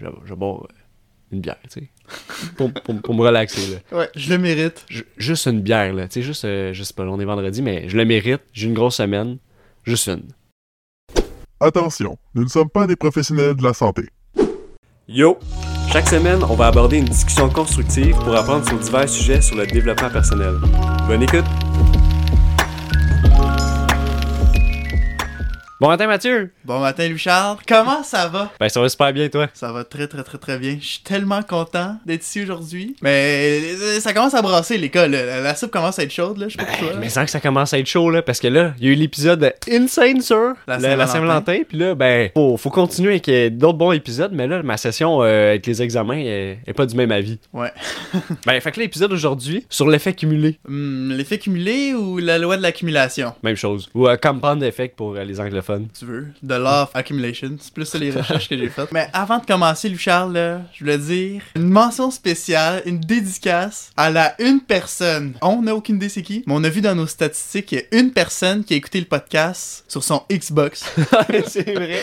je, euh, une bière, tu sais. pour, pour- pour me relaxer, là. Ouais, je le mérite. Ju- juste une bière, là. Tu sais, juste, euh, je sais pas, on est vendredi, mais je le mérite. J'ai une grosse semaine. Juste une. Attention, nous ne sommes pas des professionnels de la santé. Yo! Chaque semaine, on va aborder une discussion constructive pour apprendre sur divers sujets sur le développement personnel. Bonne écoute! Bon matin, Mathieu! Bon matin, Louis-Charles. Comment ça va? Ben, ça va super bien, toi. Ça va très, très, très, très bien. Je suis tellement content d'être ici aujourd'hui. Mais euh, ça commence à brasser, l'école. La, la soupe commence à être chaude, là. Je sais pas pour toi. Mais sans que ça commence à être chaud, là, parce que là, il y a eu l'épisode Insane sur La Saint-Valentin. Puis là, ben, faut, faut continuer avec euh, d'autres bons épisodes, mais là, ma session euh, avec les examens est pas du même avis. Ouais. Ben, fait que l'épisode aujourd'hui, sur l'effet cumulé, Hum, L'effet cumulé ou la loi de l'accumulation? même chose. Ou euh, compound effect pour euh, les anglophones. Tu veux. The Law of Accumulation. C'est plus ça les recherches que j'ai faites. Mais avant de commencer, Louis-Charles, là, je voulais dire une mention spéciale, une dédicace à la une personne. On n'a aucune idée c'est qui, mais on a vu dans nos statistiques qu'il y a une personne qui a écouté le podcast sur son Xbox. c'est vrai.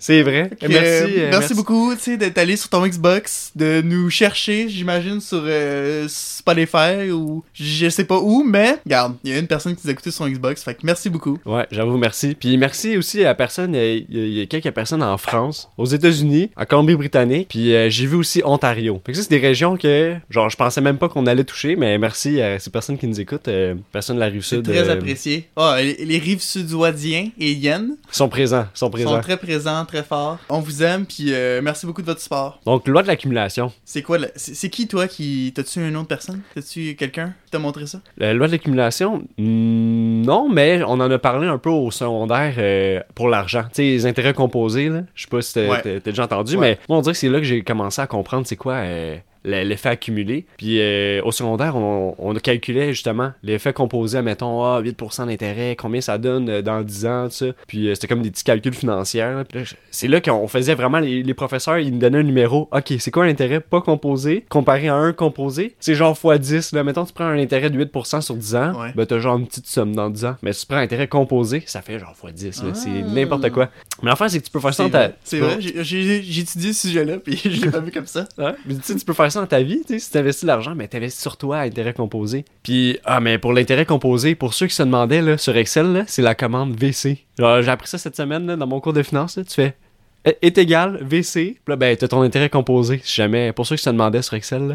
C'est vrai. Que, merci. euh, merci beaucoup, tu sais, d'être allé sur ton Xbox, de nous chercher, j'imagine, sur euh, Spotify ou je sais pas où, mais regarde, il y a une personne qui nous a écouté sur son Xbox, fait que merci beaucoup. Ouais, j'avoue, merci. Puis merci aussi à personne, euh, il y, a- il y a quelques personnes en France, aux États-Unis, en Colombie-Britannique, puis euh, j'ai vu aussi Ontario. Fait que ça, c'est des régions que, genre, je pensais même pas qu'on allait toucher, mais merci à ces personnes qui nous écoutent, euh, personnes de la rive sud. très euh, apprécié. Ah, les, les rives sud-ouadiens et Yen sont présents, sont présents. sont très présents, très forts. On vous aime, puis merci beaucoup de votre support. Donc, loi de l'accumulation. C'est quoi, c'est qui toi qui. T'as-tu une autre personne? T'as-tu quelqu'un qui t'a montré ça? La loi de l'accumulation, hmm, non, mais on en a parlé un peu au secondaire euh, pour l'argent. Tu sais, les intérêts composés, là. Je sais pas si t'as Ouais. déjà entendu, Ouais. mais moi, on dirait que c'est là que j'ai commencé à comprendre c'est quoi euh, l'effet accumulé. Puis euh, au secondaire, on, on calculait justement l'effet composé, mettons, ah, 8% d'intérêt, combien ça donne euh, dans 10 ans, tout ça. Puis euh, c'était comme des petits calculs financiers. là, c'est là qu'on faisait vraiment, les, les professeurs, ils nous donnaient un numéro. Ok, c'est quoi un intérêt pas composé comparé à un composé? C'est genre x 10. Là. Mettons, tu prends un intérêt de 8% sur 10 ans, Ouais. ben t'as genre une petite somme dans 10 ans. Mais si tu prends un intérêt composé, ça fait genre x 10. là. C'est Ah. n'importe quoi. Mais l'affaire, c'est que tu peux faire ça dans ta... c'est vrai, étudié ce sujet-là, puis je l'ai pas vu comme ça. Ouais, mais tu sais, tu peux faire ça dans ta vie, tu sais, si t'investis de l'argent, mais t'investis sur toi à intérêt composé. Puis, ah, mais pour l'intérêt composé, pour ceux qui se demandaient, là, sur Excel, c'est la commande VC. J'ai appris ça cette semaine, dans mon cours de finance, tu fais est- est égal VC, puis là, ben, t'as ton intérêt composé, si jamais, pour ceux qui se demandaient sur Excel, là.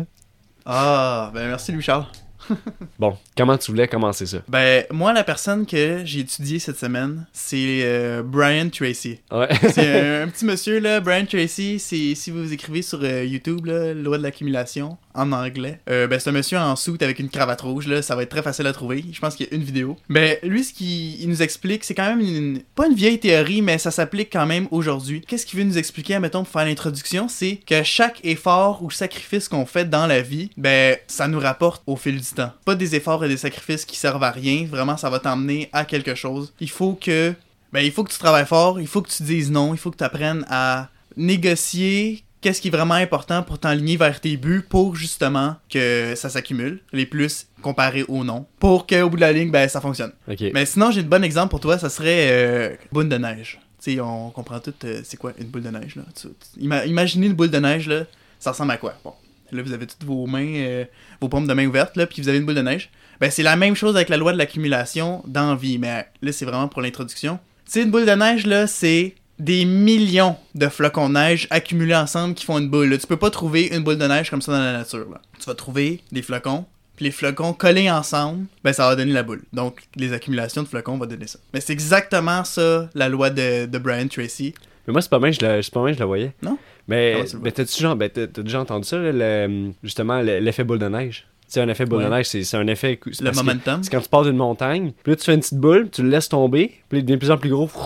Ah, ben merci Louis-Charles. Bon, comment tu voulais commencer ça? Ben, moi, la personne que j'ai étudiée cette semaine, c'est euh, Brian Tracy. Ouais. C'est un, un petit monsieur, là, Brian Tracy. Si vous écrivez sur euh, YouTube, là, Loi de l'accumulation, en anglais. Euh, ben, c'est un monsieur en soute avec une cravate rouge, là. Ça va être très facile à trouver. Je pense qu'il y a une vidéo. Ben, lui, ce qu'il il nous explique, c'est quand même une, pas une vieille théorie, mais ça s'applique quand même aujourd'hui. Qu'est-ce qu'il veut nous expliquer, mettons, pour faire l'introduction? C'est que chaque effort ou sacrifice qu'on fait dans la vie, ben, ça nous rapporte au fil du Pas des efforts et des sacrifices qui servent à rien. Vraiment, ça va t'emmener à quelque chose. Il faut que ben, il faut que tu travailles fort, il faut que tu dises non, il faut que tu apprennes à négocier qu'est-ce qui est vraiment important pour t'enligner vers tes buts pour justement que ça s'accumule, les plus comparés au non, pour qu'au bout de la ligne, ben, ça fonctionne. Mais sinon, j'ai de bon exemple pour toi, ça serait euh, boule de neige. Tu sais, on comprend tout, euh, c'est quoi une boule de neige, là? Tu- tu- ima- imaginez une boule de neige, là, ça ressemble à quoi? Bon, là, vous avez toutes vos mains, euh, vos paumes de main ouvertes, là, puis vous avez une boule de neige. Ben, c'est la même chose avec la loi de l'accumulation dans vie, mais là, c'est vraiment pour l'introduction. Tu sais, une boule de neige, là, c'est des millions de flocons de neige accumulés ensemble qui font une boule. là. Tu peux pas trouver une boule de neige comme ça dans la nature. Là. Tu vas trouver des flocons, puis les flocons collés ensemble, ben ça va donner la boule. Donc les accumulations de flocons vont donner ça. Mais c'est exactement ça la loi de, de Brian Tracy. Mais moi, c'est pas mal, je la, c'est pas mal, je la voyais. Non? Mais, mais t'as-tu genre, ben, t'as, t'as déjà entendu ça, là, le- justement, le- l'effet boule de neige? Tu sais, un effet boule Ouais. de neige, c'est, c'est un effet. c'est Le momentum. C'est quand tu pars d'une montagne, puis là tu fais une petite boule, tu le laisses tomber, puis il devient de plus en plus gros.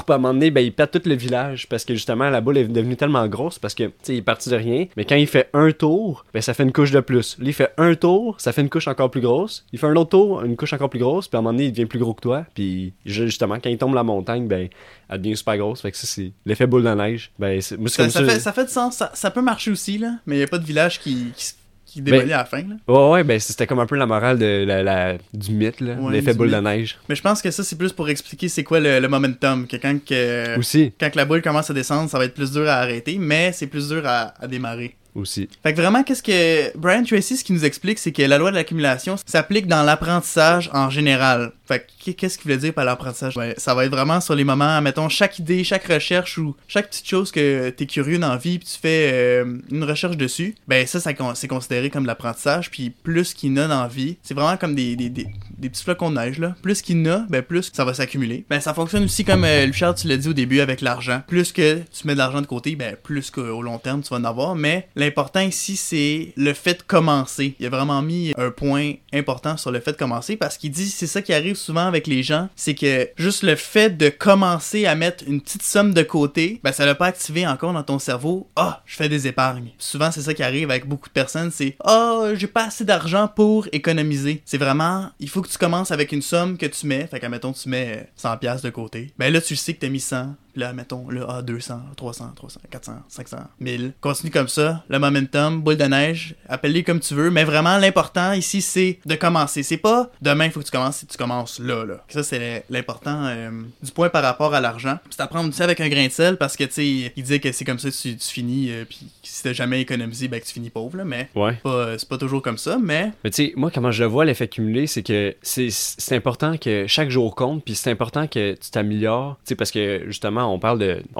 Puis à un moment donné, ben, il pète tout le village parce que justement la boule est devenue tellement grosse parce que tu sais, il est parti de rien. Mais quand il fait un tour, ben ça fait une couche de plus. Là, il fait un tour, ça fait une couche encore plus grosse. Il fait un autre tour, une couche encore plus grosse, puis à un moment donné, il devient plus gros que toi. Puis ju- justement, quand il tombe la montagne, ben elle devient super grosse. Fait que ça, c'est l'effet boule de neige. Ben, c'est, moi, c'est Ça, comme ça ça. fait, ça fait du sens. Ça, ça peut marcher aussi, là. Mais il n'y a pas de village qui, qui, s- qui démolit à la fin. Là. Ouais, ouais, ben c'était comme un peu la morale de la, la- du mythe. Ouais, L'effet boule de neige. Mais je pense que ça, c'est plus pour expliquer c'est quoi le, le momentum. Que quand, que, Aussi. quand que la boule commence à descendre, ça va être plus dur à arrêter, mais c'est plus dur à, à démarrer. Aussi. Fait que vraiment, qu'est-ce que Brian Tracy, ce qu'il nous explique, c'est que la loi de l'accumulation s'applique dans l'apprentissage en général. Fait que qu'est-ce qu'il voulait dire par l'apprentissage? Ben, ça va être vraiment sur les moments, mettons, chaque idée, chaque recherche ou chaque petite chose que t'es curieux dans la vie puis tu fais euh, une recherche dessus. Ben ça, ça c'est considéré comme l'apprentissage. Puis plus qu'il a dans la vie, c'est vraiment comme des, des, des, petits flocons de neige, là. Plus qu'il a, ben plus ça va s'accumuler. Ben ça fonctionne aussi comme euh, Richard, tu l'as dit au début avec l'argent. Plus que tu mets de l'argent de côté, ben plus qu'au long terme tu vas en avoir. Mais l'important ici, c'est le fait de commencer. Il a vraiment mis un point important sur le fait de commencer parce qu'il dit c'est ça qui arrive souvent avec les gens, c'est que juste le fait de commencer à mettre une petite somme de côté, ben ça l'a pas activé encore dans ton cerveau. Ah, je fais des épargnes. Souvent c'est ça qui arrive avec beaucoup de personnes, c'est ah, j'ai pas assez d'argent pour économiser. C'est vraiment il faut que tu commences avec une somme que tu mets, fait qu'à mettons tu mets 100 pièces de côté. Ben là tu sais que t'as mis 100, puis là mettons là ah 200, 300, 300, 400, 500, 1000. Continue comme ça, le momentum, boule de neige, appelle-les comme tu veux, mais vraiment l'important ici c'est de commencer. C'est pas demain il faut que tu commences, tu commences là là. Ça c'est l'important euh, du point par rapport à l'argent. C'est à prendre ça avec un grain de sel parce que tu sais il dit que c'est comme ça que tu, tu finis euh, puis si t'as jamais économisé ben que tu finis pauvre là, mais Ouais. c'est pas toujours comme ça, mais Mais tu sais, moi, comment je le vois, l'effet cumulé, c'est que c'est c'est important que chaque jour compte, puis c'est important que tu t'améliores. Tu sais, parce que justement, on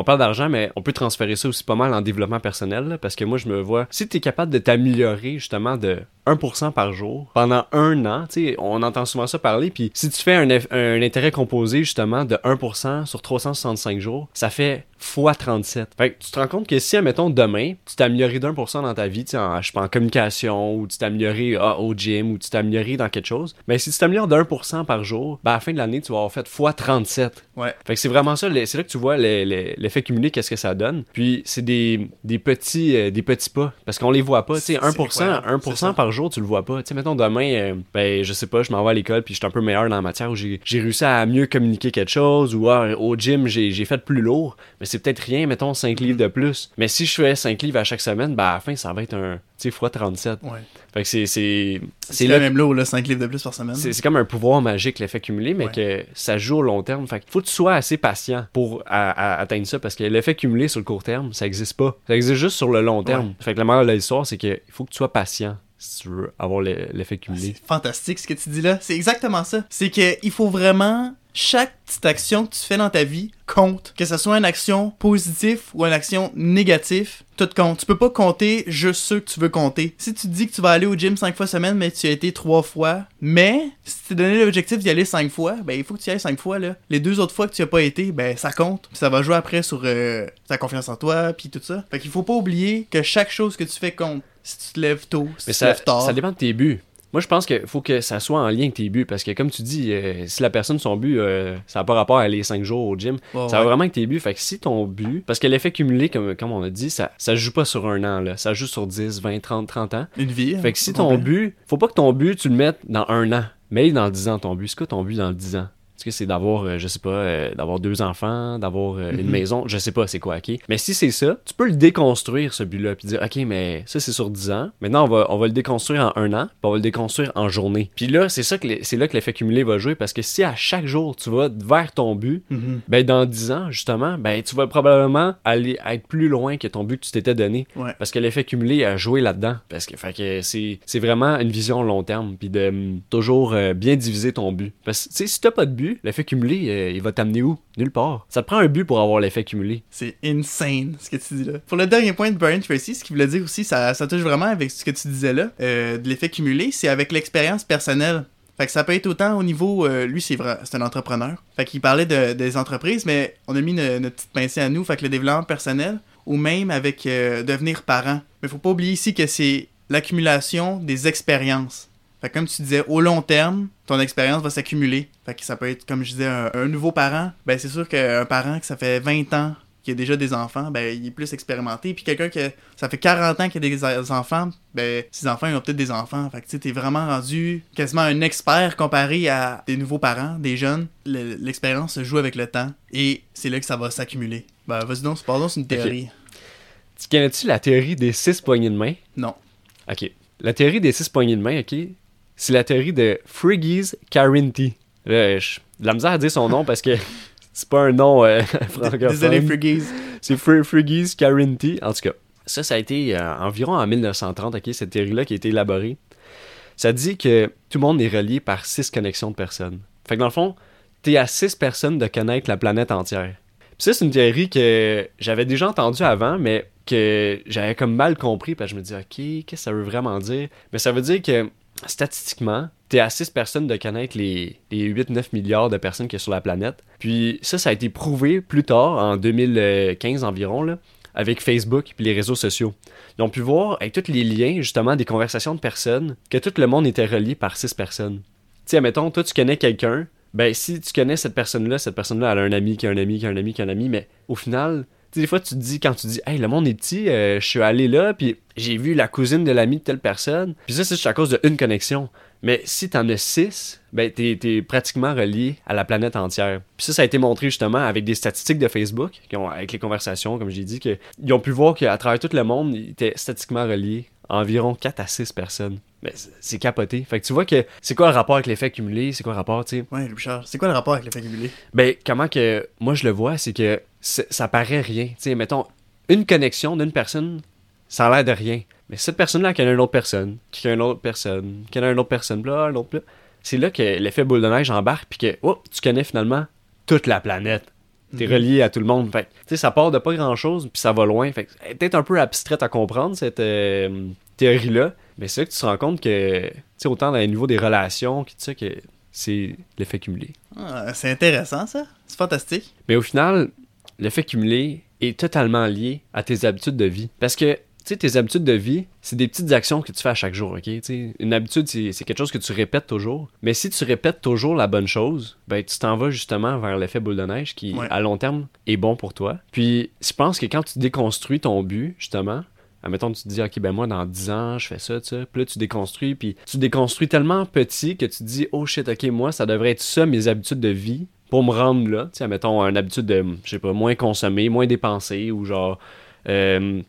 parle d'argent, mais on peut transférer ça aussi pas mal en développement personnel, parce que moi, je me vois, si tu es capable de t'améliorer justement de 1% par jour pendant un an, tu sais, on entend souvent ça parler, puis si tu fais un, un intérêt composé justement de 1% sur 365 jours, ça fait fois 37. Fait que tu te rends compte que si, admettons, demain, tu t'es amélioré d'un pour cent dans ta vie, tu sais, en, je sais pas, en communication, ou tu t'es amélioré ah, au gym, ou tu t'es amélioré dans quelque chose, ben si tu t'améliores d'un pour cent par jour, ben à la fin de l'année, tu vas avoir fait fois 37. ouais. Fait que c'est vraiment ça, c'est là que tu vois le- le- l'effet cumulé, qu'est-ce que ça donne. Puis c'est des, des petits euh, des petits pas, parce qu'on les voit pas. Tu sais, C'est 1%, incroyable, 1% c'est ça. par jour, tu le vois pas. Tu sais, mettons demain, euh, ben je sais pas, je m'en vais à l'école, puis je suis un peu meilleur dans la matière, où j'ai réussi à mieux communiquer quelque chose, ou ah, au gym, j'ai fait plus lourd, mais c'est peut-être rien, mettons 5 livres de plus. Mais si je fais 5 livres à chaque semaine, ben à la fin, ça va être un, tu sais, fois 37. Ouais. Fait que c'est... C'est là même lourd là, 5 livres de plus par semaine. c'est comme un pouvoir magique, l'effet cumulé, mais Ouais. que ça joue au long terme. Fait qu'il faut que tu sois assez patient pour à- à- atteindre ça, parce que l'effet cumulé sur le court terme, ça existe pas. Ça existe juste sur le long terme. Ouais. Fait que la morale de l'histoire, c'est qu'il faut que tu sois patient si tu veux avoir le- l'effet cumulé. C'est fantastique ce que tu dis là. C'est exactement ça. C'est que il faut vraiment chaque petite action que tu fais dans ta vie compte. Que ce soit une action positive ou une action négative, tout compte. Tu peux pas compter juste ceux que tu veux compter. Si tu te dis que tu vas aller au gym 5 fois semaine, mais tu y as été 3 fois, mais si tu t'es donné l'objectif d'y aller 5 fois, ben il faut que tu y ailles 5 fois là. Les deux autres fois que tu as pas été, ben ça compte. Puis ça va jouer après sur euh, ta confiance en toi, puis tout ça. Fait qu'il faut pas oublier que chaque chose que tu fais compte. Si tu te lèves tôt, si Mais tu te ça, lèves tard. ça dépend de tes buts. Moi, je pense qu'il faut que ça soit en lien avec tes buts, parce que comme tu dis, euh, si la personne, son but, euh, ça n'a pas rapport à aller 5 jours au gym, ça ouais. va vraiment avec tes buts. Fait que si ton but, parce que l'effet cumulé, comme, comme on a dit, ça, ça se joue pas sur un an, là. ça joue sur 10, 20, 30, 30 ans. Une vie. Fait que si ton complet. but, faut pas que ton but, tu le mettes dans un an, mais dans 10 ans ton but. C'est quoi ton but dans 10 ans? Est-ce que c'est d'avoir, euh, je sais pas, euh, d'avoir deux enfants, d'avoir euh, une Mhm. maison? Je sais pas c'est quoi, ok? Mais si c'est ça, tu peux le déconstruire, ce but-là, puis dire, ok, mais ça c'est sur 10 ans. Maintenant, on va, on va le déconstruire en un an, puis on va le déconstruire en journée. Puis là, c'est ça que c'est là que l'effet cumulé va jouer, parce que si à chaque jour, tu vas vers ton but, Mhm. ben dans 10 ans, justement, ben tu vas probablement aller être plus loin que ton but que tu t'étais donné. Ouais. Parce que l'effet cumulé a joué là-dedans. Parce que, fait que c'est, c'est vraiment une vision long terme. Puis de hum, toujours euh, bien diviser ton but. Parce que, si t'as pas de but, l'effet cumulé, euh, il va t'amener où? Nulle part. Ça te prend un but pour avoir l'effet cumulé. C'est insane ce que tu dis là. Pour le dernier point de Brian Tracy, ce qu'il voulait dire aussi, ça, ça touche vraiment avec ce que tu disais là, euh, de l'effet cumulé, c'est avec l'expérience personnelle. Fait que ça peut être autant au niveau, euh, lui c'est vrai, c'est un entrepreneur. Fait qu'il parlait de- des entreprises, mais on a mis no- notre petite pincée à nous, fait que le développement personnel, ou même avec devenir parent. Mais faut pas oublier ici que c'est l'accumulation des expériences. Fait que comme tu disais, au long terme, ton expérience va s'accumuler. Fait que ça peut être, comme je disais, un, un nouveau parent. Ben c'est sûr qu'un parent que ça fait 20 ans qui a déjà des enfants, ben il est plus expérimenté. Puis quelqu'un que ça fait 40 ans qu'il a des enfants, ben ses enfants ils ont peut-être des enfants. Fait que tu t'es vraiment rendu quasiment un expert comparé à des nouveaux parents, des jeunes. Le- L'expérience se joue avec le temps et c'est là que ça va s'accumuler. Ben vas-y donc, pardon, c'est une théorie. Tu connais-tu la théorie des six poignées de main? Non. Ok. La théorie des six poignées de main, ok, c'est la théorie de Friggy's Carinti. Là, je- de la misère à dire son nom parce que c'est pas un nom euh, francophone. Désolé, Friggies. C'est Fr Friggy's Carinti. En tout cas, ça, ça a été euh, environ en 1930, ok, cette théorie-là qui a été élaborée. Ça dit que tout le monde est relié par six connexions de personnes. Fait que dans le fond, t'es à six personnes de connaître la planète entière. Puis ça, c'est une théorie que j'avais déjà entendue avant, mais que j'avais comme mal compris, parce que je me dis, ok, qu'est-ce que ça veut vraiment dire? Mais ça veut dire que, statistiquement, t'es à 6 personnes de connaître les, les 8-9 milliards de personnes y a sur la planète. Puis ça, ça a été prouvé plus tard, en 2015 environ, là, avec Facebook et les réseaux sociaux. Ils ont pu voir, avec tous les liens, justement, des conversations de personnes, que tout le monde était relié par 6 personnes. Tu sais, admettons, toi, tu connais quelqu'un, ben, si tu connais cette personne-là, cette personne-là, elle a un ami qui a un ami qui a un ami qui a un ami, mais au final, sais, des fois, tu te dis, quand tu dis, hey, le monde est petit, euh, je suis allé là, puis j'ai vu la cousine de l'ami de telle personne, puis ça, c'est juste à cause d'une connexion. Mais si t'en as six, ben, t'es, pratiquement relié à la planète entière. Puis ça, ça a été montré justement avec des statistiques de Facebook, avec les conversations, comme j'ai dit, qu'ils ont pu voir qu'à travers tout le monde, ils étaient statistiquement reliés à environ 4 à 6 personnes. Mais c'est- c'est capoté. Fait que tu vois que c'est quoi le rapport avec l'effet cumulé, c'est quoi le rapport, tu sais? Ouais, Richard. C'est quoi le rapport avec l'effet cumulé? Ben, comment que moi je le vois, c'est que ça paraît rien. Tu sais, mettons, une connexion d'une personne, ça a l'air de rien. Mais cette personne-là qui a une autre personne, qui a une autre personne, qui a une autre personne, là, c'est là que l'effet boule de neige embarque, puis que, oh, tu connais finalement toute la planète. T'es Mhm. relié à tout le monde. Fait tu sais, ça part de pas grand-chose, puis ça va loin. Fait peut-être un peu abstraite à comprendre, cette euh, théorie-là. Mais c'est là que tu te rends compte que, tu sais, autant dans le niveau des relations, que tu sais, que c'est l'effet cumulé. Ah, c'est intéressant, ça. C'est fantastique. Mais au final, l'effet cumulé est totalement lié à tes habitudes de vie. Parce que, tu sais, tes habitudes de vie, c'est des petites actions que tu fais à chaque jour, ok? Une habitude, c'est c'est quelque chose que tu répètes toujours. Mais si tu répètes toujours la bonne chose, ben, tu t'en vas justement vers l'effet boule de neige qui, Ouais. à long terme, est bon pour toi. Puis, je pense que quand tu déconstruis ton but, justement, Admettons, tu te dis, OK, ben moi, dans 10 ans, je fais ça, tu sais. Puis là, tu déconstruis, puis tu déconstruis tellement petit que tu te dis, oh shit, OK, moi, ça devrait être ça, mes habitudes de vie, pour me rendre là. Tu sais, admettons, une habitude de, je sais pas, moins consommer, moins dépenser, ou genre, euh,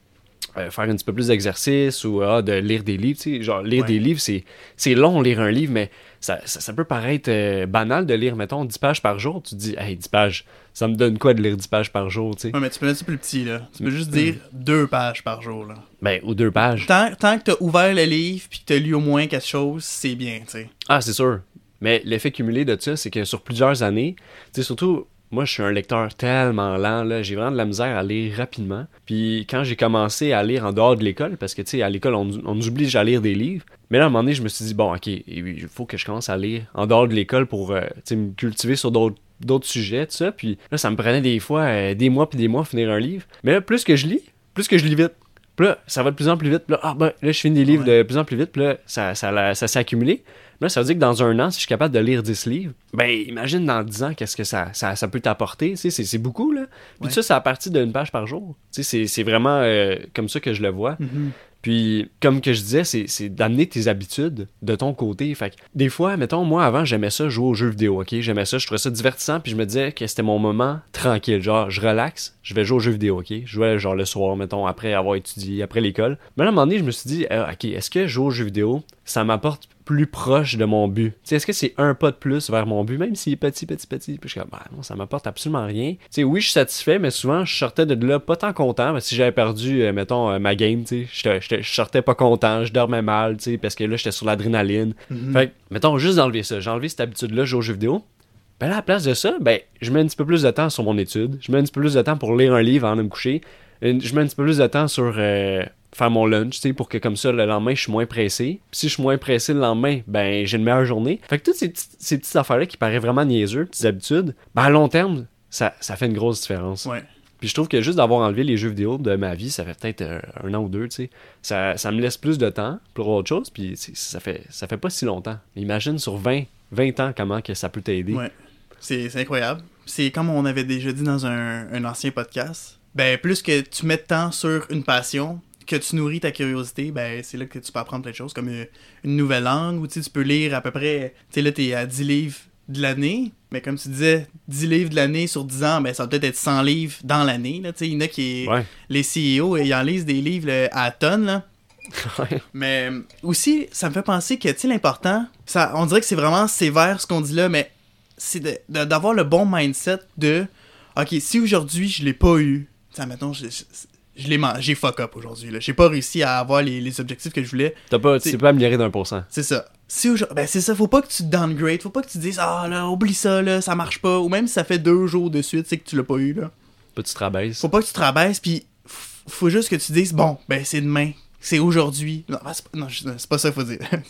euh, faire un petit peu plus d'exercice, ou ah, de lire des livres, tu sais. Genre, lire Ouais. des livres, c'est c'est long, lire un livre, mais ça, ça, ça peut paraître euh, banal de lire, mettons, 10 pages par jour. Tu te dis, hey, 10 pages, ça me donne quoi de lire 10 pages par jour, tu sais? Ouais, mais tu peux mettre ça plus petit, là. Tu peux juste dire deux pages par jour, là. Ben, ou deux pages. Tant, tant que t'as ouvert le livre puis que t'as lu au moins quelque chose, c'est bien, tu sais. Ah, c'est sûr. Mais l'effet cumulé de ça, c'est que sur plusieurs années, tu sais, surtout, moi, je suis un lecteur tellement lent, là, j'ai vraiment de la misère à lire rapidement. Puis quand j'ai commencé à lire en dehors de l'école, parce que, tu sais, à l'école, on, on nous oblige à lire des livres, mais là, à un moment donné, je me suis dit, bon, ok, il faut que je commence à lire en dehors de l'école pour, euh, tu sais, me cultiver sur d'autres d'autres sujets, tout ça. Puis là, ça me prenait des fois euh, des mois puis des mois à finir un livre. Mais là, plus que je lis, plus que je lis vite. Puis là, ça va de plus en plus vite. Puis là, ah ben, là, je finis des livres Ouais. de plus en plus vite. Puis là, ça, ça, la- ça s'est accumulé. Là, ça veut dire que dans un an, si je suis capable de lire 10 livres, ben imagine dans 10 ans, qu'est-ce que ça, ça, ça peut t'apporter. Tu sais, c'est, beaucoup, là. Puis Ouais. ça, c'est à partir d'une page par jour. Tu sais, c'est, vraiment euh, comme ça que je le vois. Puis, comme que je disais, c'est, d'amener tes habitudes de ton côté. Fait que, des fois, mettons, moi, avant, j'aimais ça jouer aux jeux vidéo, ok? J'aimais ça, je trouvais ça divertissant, puis je me disais que c'était mon moment tranquille. Genre, je relaxe, je vais jouer aux jeux vidéo, ok? Je jouais, genre, le soir, mettons, après avoir étudié, après l'école. Mais à un moment donné, je me suis dit, euh, ok, est-ce que jouer aux jeux vidéo, ça m'apporte plus proche de mon but? Est-ce que c'est un pas de plus vers mon but, même s'il est petit, petit, petit? Puis je suis comme, bah, non, ça m'apporte absolument rien. Tu sais, oui, je suis satisfait, mais souvent, je sortais de là pas tant content, si j'avais perdu, euh, mettons, euh, ma game, je sortais pas content, je dormais mal, parce que là, j'étais sur l'adrénaline. Fait que, mettons, juste d'enlever ça. J'ai enlevé cette habitude-là, jouer aux jeux vidéo. Ben là, à la place de ça, ben, je mets un petit peu plus de temps sur mon étude. Je mets un petit peu plus de temps pour lire un livre avant de me coucher. Je mets un petit peu plus de temps sur euh, faire mon lunch, tu sais, pour que comme ça, le lendemain, je suis moins pressé. Puis si je suis moins pressé le lendemain, ben, j'ai une meilleure journée. Fait que toutes ces, petites- ces petites affaires-là qui paraissent vraiment niaiseux, petites habitudes, ben, à long terme, ça, ça fait une grosse différence. Ouais. Puis je trouve que juste d'avoir enlevé les jeux vidéo de ma vie, ça fait peut-être euh, un an ou deux, tu sais. Ça, ça me laisse plus de temps pour autre chose, puis ça fait, ça fait pas si longtemps. Imagine sur 20, 20 ans comment que ça peut t'aider. Ouais. C'est c'est incroyable. C'est comme on avait déjà dit dans un, un ancien podcast. Ben, plus que tu mets de temps sur une passion, que tu nourris ta curiosité, ben, c'est là que tu peux apprendre plein de choses, comme une, une nouvelle langue, ou tu peux lire à peu près, tu sais, là, t'es à 10 livres de l'année, mais comme tu disais, 10 livres de l'année sur 10 ans, ben, ça va peut-être être 100 livres dans l'année, là, tu sais, il y en a qui, Ouais. les CEO, ils en lisent des livres là, à tonnes, là. Ouais. Mais euh, aussi, ça me fait penser que, tu sais, l'important, ça, on dirait que c'est vraiment sévère ce qu'on dit là, mais c'est d'avoir le bon mindset de, ok, si aujourd'hui je l'ai pas eu, ça mettons, je, je, je l'ai j'ai fuck up aujourd'hui, là. J'ai pas réussi à avoir les, les objectifs que je voulais. T'as pas, tu C'est- t'es pas amélioré d'un pour cent. C'est ça. Si ben c'est ça, faut pas que tu downgrade, faut pas que tu dises, ah là, oublie ça, là, ça marche pas, ou même si ça fait deux jours de suite, c'est que tu l'as pas eu, là. Pas tu te rabaisses. Faut pas que tu te rabaisses, puis faut juste que tu dises, bon, ben c'est demain, c'est aujourd'hui. Non, ben, c'est pas, non, je- c'est pas ça qu'il faut dire.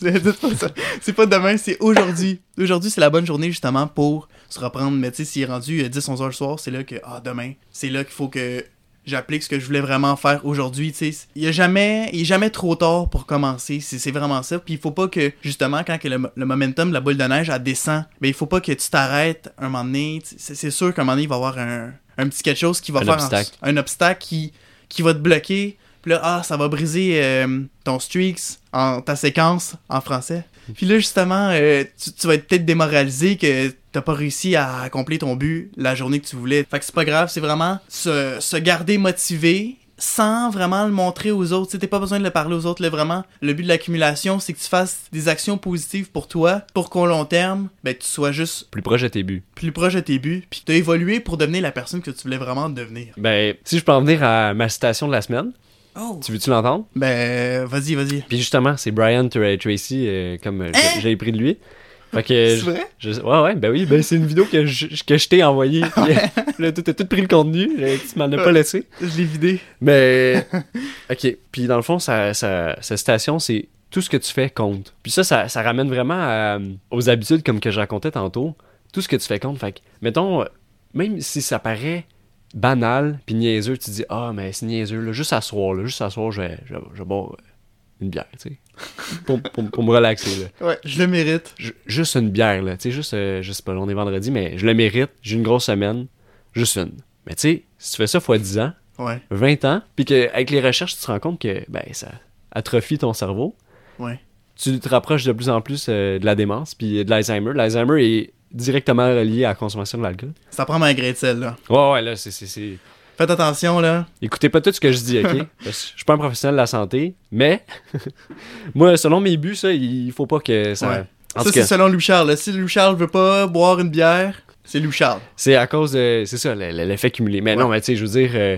c'est pas pas demain, c'est aujourd'hui. Aujourd'hui, c'est la bonne journée justement pour se reprendre. Mais tu sais, s'il est rendu 10-11 heures le soir, c'est là que, ah, demain, c'est là qu'il faut que j'applique ce que je voulais vraiment faire aujourd'hui. Tu sais, il y a jamais, il est jamais trop tard pour commencer. C'est vraiment ça. Puis il faut pas que, justement, quand que le, le momentum, la boule de neige, elle descend, ben il faut pas que tu t'arrêtes un moment donné. Tu sais, C'est sûr qu'un moment donné, il va y avoir un, un petit quelque chose qui va Un faire en- obstacle. un obstacle qui, qui va te bloquer. Puis là, ah, ça va briser euh, ton streaks, en, ta séquence en français. Puis là, justement, euh, tu, tu vas être peut-être démoralisé que t'as pas réussi à accomplir ton but la journée que tu voulais. Fait que c'est pas grave, c'est vraiment se, se garder motivé sans vraiment le montrer aux autres. T'as pas besoin de le parler aux autres. Là, vraiment, le but de l'accumulation, c'est que tu fasses des actions positives pour toi, pour qu'au long terme, ben, tu sois juste Plus proche de tes buts. plus proche de tes buts, puis que t'as évolué pour devenir la personne que tu voulais vraiment devenir. Ben, si je peux en venir à ma citation de la semaine, Oh! tu veux-tu l'entendre? Ben, vas-y, vas-y. Puis justement, c'est Brian Tra- Tracy, euh, comme euh, j'ai- j'avais pris de lui. Fait que. C'est vrai? je- ouais, ouais, ben oui, ben c'est une vidéo que je, que je t'ai envoyée. Puis, euh, là, t'as tout pris le contenu, euh, tu m'en as pas laissé. Je l'ai vidé. Mais. ok, puis dans le fond, sa, sa, sa citation, c'est tout ce que tu fais compte. Puis ça, ça, ça ramène vraiment à- aux habitudes comme que je racontais tantôt. Tout ce que tu fais compte. Fait que, mettons, euh, même si ça paraît banal puis niaiseux, tu dis, ah, mais c'est niaiseux, là, juste à soir, là, juste à soir, je vais, je, je euh, une bière, tu sais. pour, pour, pour me relaxer, là. Ouais, je le mérite. Ju- juste une bière, là. Tu sais, juste, euh, je sais pas, on est vendredi, mais je le mérite. J'ai une grosse semaine. Juste une. Mais tu sais, si tu fais ça fois 10 ans, Ouais, 20 ans, puis qu'avec les recherches, tu te rends compte que, ben, ça atrophie ton cerveau. ouais. Tu te rapproches de plus en plus euh, de la démence, puis de l'Alzheimer. L'Alzheimer est directement relié à la consommation de l'alcool. Ça prend ma grain de sel, là. Ouais, ouais, là, c'est... Faites attention, là. Écoutez pas tout ce que je dis, ok? Parce que je suis pas un professionnel de la santé, mais moi, selon mes buts, ça, il faut pas que ça... Ouais. En ça, c'est selon Louis-Charles. Si Louis-Charles veut pas boire une bière, c'est Louis-Charles. c'est à cause de... C'est ça, le- le- l'effet cumulé. Mais Ouais. non, mais tu sais, je veux dire... euh,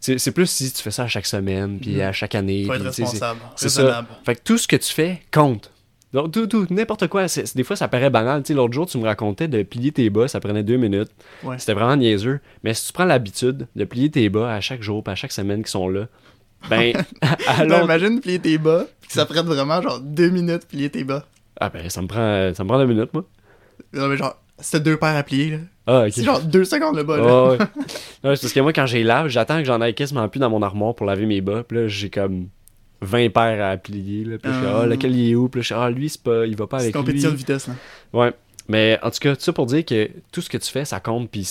c'est plus si tu fais ça à chaque semaine, puis Mhm. à chaque année. Faut être responsable, c'est ça. raisonnable. Fait que tout ce que tu fais compte. Donc, tout, tout, n'importe quoi. des fois, ça paraît banal. Tu sais, l'autre jour, tu me racontais de plier tes bas, ça prenait deux minutes. Ouais. C'était vraiment niaiseux. Mais si tu prends l'habitude de plier tes bas à chaque jour, puis à chaque semaine qui sont là, ben, à Ben, imagine plier tes bas, puis que ça prenne vraiment genre deux minutes plier tes bas. Ah, ben, ça me prend, ça me prend deux minutes, moi. Non, mais genre, c'était deux paires à plier, là. Ah, ok. C'est genre deux secondes le bas, là. Ouais, ouais. Non, c'est parce que moi, quand j'ai lave, j'attends que j'en aille quasiment plus dans mon armoire pour laver mes bas. Puis là, j'ai comme 20 paires à plier. Là. Puis là, je Ah. ah, lequel il est où? Puis je ah, lui, c'est pas, il va pas C'est avec lui. compétition de vitesse, là. Ouais. Mais en tout cas, tout ça pour dire que tout ce que tu fais, ça compte. Puis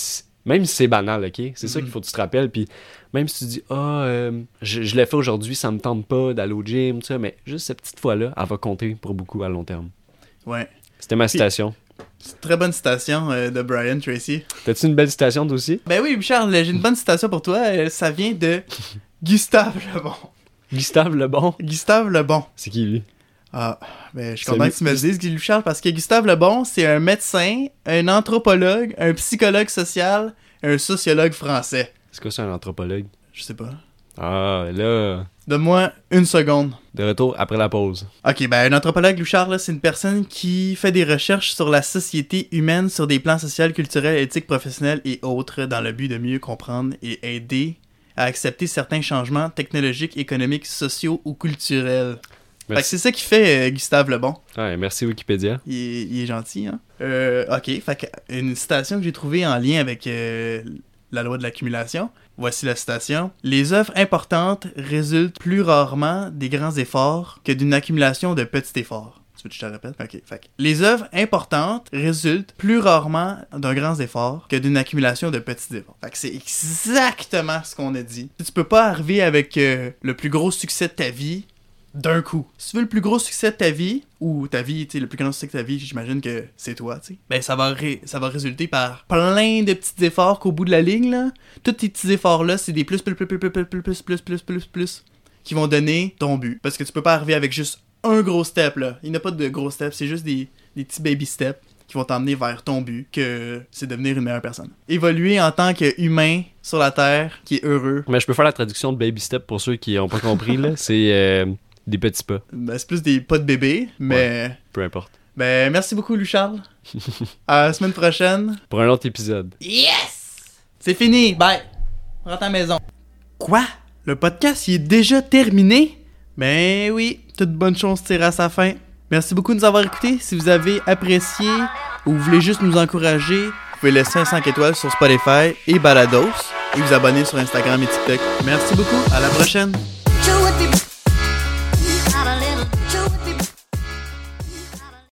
même si c'est banal, ok? C'est ça Mhm. qu'il faut que tu te rappelles. Puis même si tu dis, ah, euh, je, je l'ai fait aujourd'hui, ça me tente pas d'aller au gym, tout ça. Mais juste cette petite fois-là, elle va compter pour beaucoup à long terme. Ouais. C'était ma citation. C'est une très bonne citation euh, de Brian Tracy. T'as-tu une belle citation, toi aussi? Ben oui, Charles, j'ai une bonne citation pour toi. Euh, Ça vient de Gustave Lebon. Gustave Lebon. Gustave Lebon. C'est qui, lui? Ah, ben, je suis C'est content que tu me le dises, Guy Charles, parce que Gustave Lebon, c'est un médecin, un anthropologue, un psychologue social, un sociologue français. C'est quoi ça, un anthropologue? Je sais pas. Ah, là... Donne-moi une seconde. De retour après la pause. Ok, ben un anthropologue, là, c'est une personne qui fait des recherches sur la société humaine sur des plans sociaux, culturels, éthiques, professionnels et autres dans le but de mieux comprendre et aider à accepter certains changements technologiques, économiques, sociaux ou culturels. C'est ça qui fait euh, Gustave Lebon. Ouais, merci Wikipédia. Il est, il est gentil, hein? Euh, ok, fait une citation que j'ai trouvée en lien avec euh, la loi de l'accumulation. Voici la citation. Les œuvres importantes résultent plus rarement des grands efforts que d'une accumulation de petits efforts. Tu veux que je te répète? Ok, fait que les œuvres importantes résultent plus rarement d'un grand effort que d'une accumulation de petits efforts. Fait que c'est exactement ce qu'on a dit. Tu peux pas arriver avec euh, le plus gros succès de ta vie d'un coup. Si tu veux le plus gros succès de ta vie, ou ta vie, le plus grand succès de ta vie, j'imagine que c'est toi, tu ben ça va, ré- ça va résulter par plein de petits efforts qu'au bout de la ligne, là, tous tes petits efforts-là, c'est des plus, plus, plus, plus, plus, plus, plus, plus, plus, plus, plus, qui vont donner ton but. Parce que tu peux pas arriver avec juste un gros step, là. Il n'y a pas de gros steps, c'est juste des, des petits baby steps qui vont t'emmener vers ton but, que c'est devenir une meilleure personne. Évoluer en tant qu'humain sur la Terre, qui est heureux, Mais je peux faire la traduction de baby step pour ceux qui ont pas compris, là. C'est euh, des petits pas, ben, c'est plus des pas de bébé, mais... peu importe. Ben, merci beaucoup, Louis-Charles. à la semaine prochaine. Pour un autre épisode. Yes! C'est fini, bye! Rentre à la maison. Quoi? Le podcast, il est déjà terminé? Ben oui, toute bonne chose tire à sa fin. Merci beaucoup de nous avoir écoutés. Si vous avez apprécié ou vous voulez juste nous encourager, vous pouvez laisser un 5 étoiles sur Spotify et Balados et vous abonner sur Instagram et TikTok. Merci beaucoup, à la prochaine!